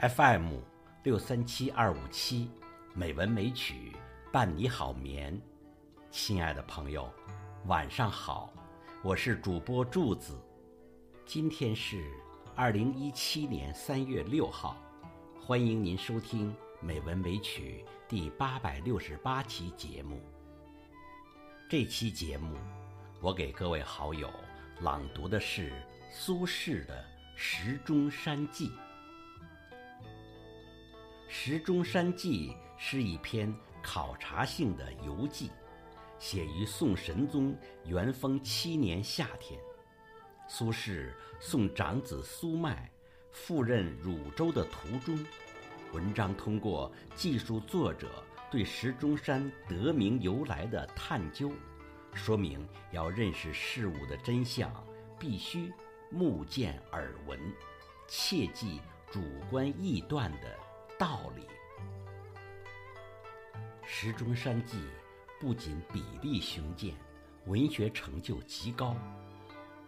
FM 六三七二五七，美文美曲伴你好眠。亲爱的朋友，晚上好，我是主播柱子。今天是二零一七年三月六号，欢迎您收听《美文美曲》第八百六十八期节目。这期节目，我给各位好友朗读的是苏轼的《石钟山记》。《石钟山记》是一篇考察性的游记，写于宋神宗元丰七年夏天。苏轼送长子苏迈赴任汝州的途中，文章通过记述作者对石钟山得名由来的探究，说明要认识事物的真相，必须目见耳闻，切忌主观臆断的道理。《石钟山记》不仅笔力雄健，文学成就极高。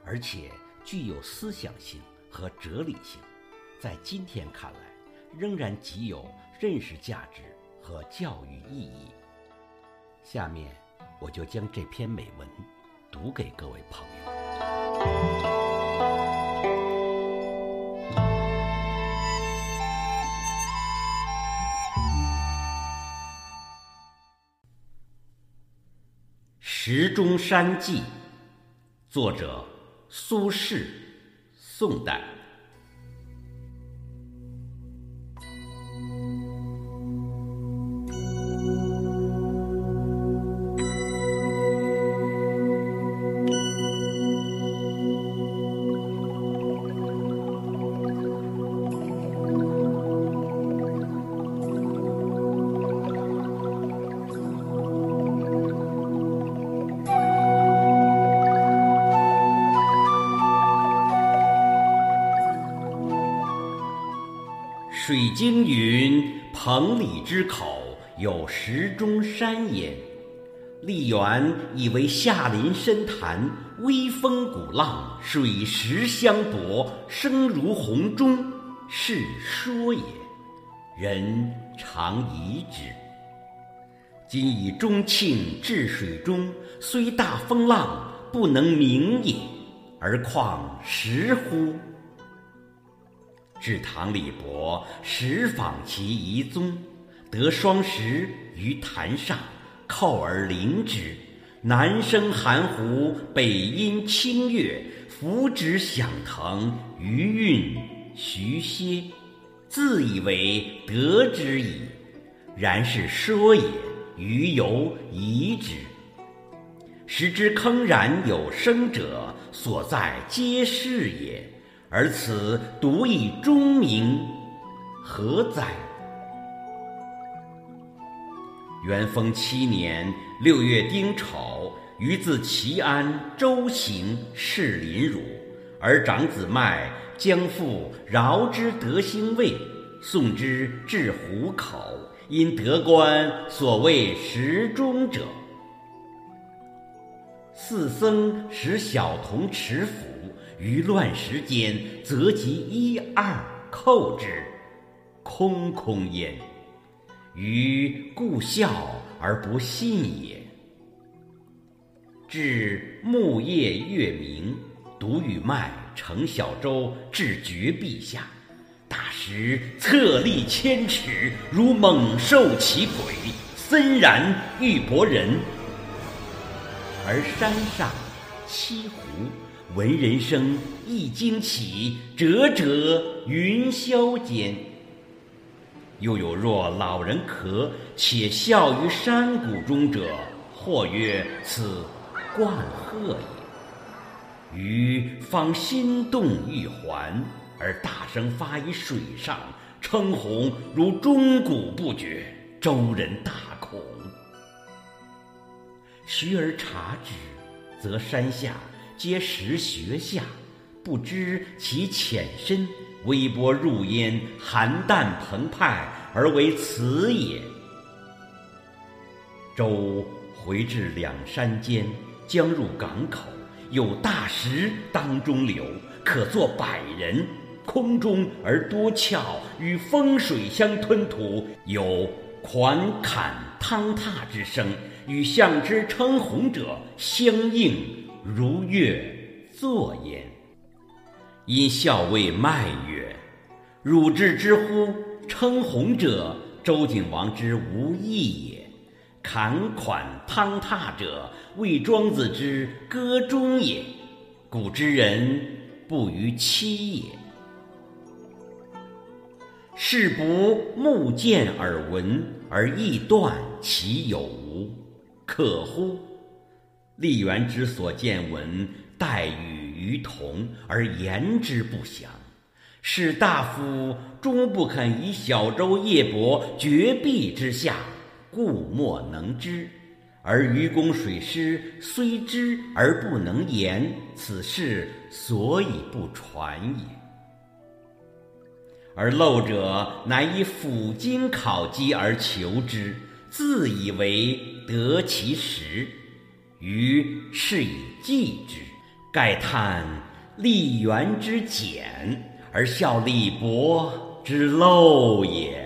而且具有思想性和哲理性，在今天看来，仍然极有认识价值和教育意义。下面，我就将这篇美文读给各位朋友。《石钟山记》，作者。苏轼，宋代。水晶云：彭蠡之口有石钟山焉。历源以为下临深潭，微风鼓浪，水石相搏，声如洪钟，是说也。人常疑之。今以钟磬置水中，虽大风浪，不能鸣也，而况石乎？至唐李博石访其遗踪，得双石于潭上，扣而灵之。南生含糊，北阴清月，浮止响腾，余韵徐歇，自以为得之矣。然是说也，余犹疑之。时之铿然有声者，所在皆是也。而此独以钟鸣，何哉？元丰七年六月丁丑，余自齐安舟行，士临汝，而长子迈将赴饶之德兴卫，送之至湖口，因得官所谓石钟者，四僧使小童持斧。于乱石间，择其一二扣之，空空焉。余故笑而不信也。至暮夜月明，独与迈乘小舟至绝壁下，大石侧立千尺，如猛兽其鬼，森然欲搏人。而山上栖湖。闻人声，一惊起，折折云霄间。又有若老人咳，且笑于山谷中者，或曰：“此冠鹤也。”余方心动欲还，而大声发于水上，称鸿如钟鼓不绝，周人大恐。徐而察之，则山下。皆石穴下，不知其浅深。微波入焉，寒淡澎湃，而为此也。舟回至两山间，将入港口，有大石当中流，可坐百人，空中而多窍，与风水相吞吐，有款侃汤踏之声，与象之称鸿者相应，如乐作焉。因校尉迈曰：“汝之之乎？称鸿者，周景王之无义也。侃款汤踏者，谓庄子之歌中也。古之人不逾期也。是不目见耳闻而臆断其有无，可乎？立元之所见闻，待与于同而言之不详。”士大夫终不肯以小舟夜泊绝壁之下，故莫能知；而愚公水师虽知而不能言，此事所以不传也。而陋者乃以辅经考基而求之，自以为得其实，于是以记之，盖叹立元之简。而效立博之陋也。